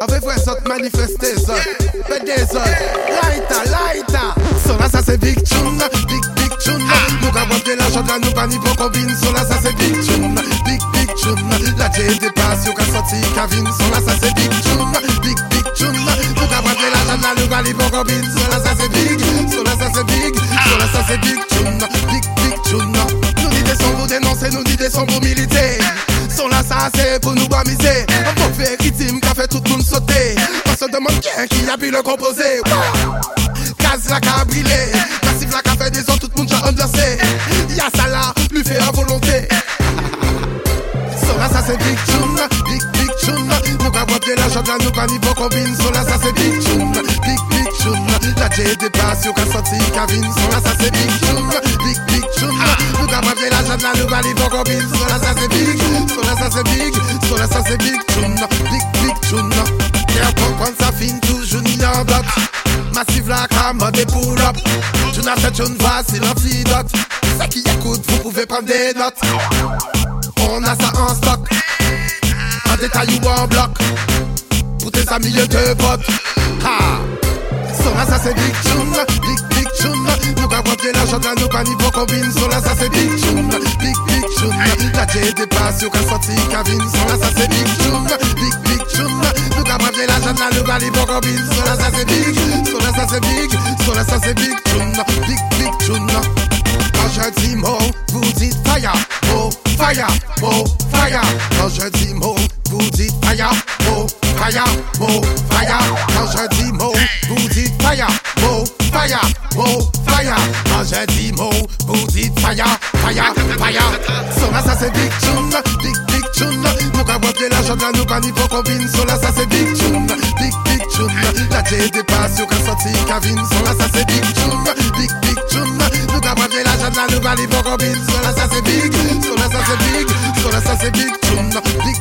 Avec vrai ça manifester ça Fais des autres Laita, laita So là ça c'est big tune. Big big tune. Nous qu'à boire de l'argent là nous pas ni pour combine So là ça c'est big tune. Big big tune. La J dépasse Yo qu'à sortir Kavin. So là ça c'est big tune. Big big tune. Nous qu'à boire de l'argent là nous pas ni pour combine So là ça c'est big. So là ça c'est big. So là ça c'est big tune. Big big tune. Nous dit des sons pour dénoncer Nous dit des sons pour militer So là ça c'est tout sauter. On se demande qui a pu le composer. Gaz la qu'a brûlé Massif la qu'a fait des autres Tout le monde a ambiancé Y'a ça là Lui fait à volonté. So là ça c'est big tune. Big big tune. Nous qu'à boire de là nous pas niveau combine. So là ça c'est big tune. Big big tune. La J dépasse Yo qu'à sortir Kavin. So là ça c'est big tune. Big big tune. Nous qu'à boire de là nous pas niveau combine. So là ça c'est big So là ça c'est big So là ça c'est big tune. Big Massive la cam des pull up. Tu n'as fait une l'antidote Ça qui écoute vous pouvez prendre des notes. On a ça en stock. En détail ou en bloc. Pour tes amis et tes potes. Ha! Ça c'est big tune Big big tune Nous qu'à de l'argent nous pas niveau combine. Là ça c'est big tune Big big La J dépasse yo qu'à sortir Kavin So là ça c'est big tune Big big tune Nous qu'à boire de l'argent là nous pas niveau combine So là ça c'est big. So là ça c'est big. So là ça c'est big tune Big big tune Quand je dis mot vous dites fire. Oh fire Oh fire. Quand je dis mot vous dites fire. Oh fire Oh fire. Quand je dis mot vous dites fire. Oh fire Oh fire Quand je dis mot vous dites fire Fire Fire. So là ça c'est big tune Big big tune. Nous qu'à boire de l'argent là nous pas niveau combine So là ça c'est big tune Big big tune. La J dépasse yo qu'à sortir Kavin. So là ça c'est big tune Big big tune. Qu'à pas niveau combine So là ça c'est big So là ça c'est big So là ça c'est big tune Big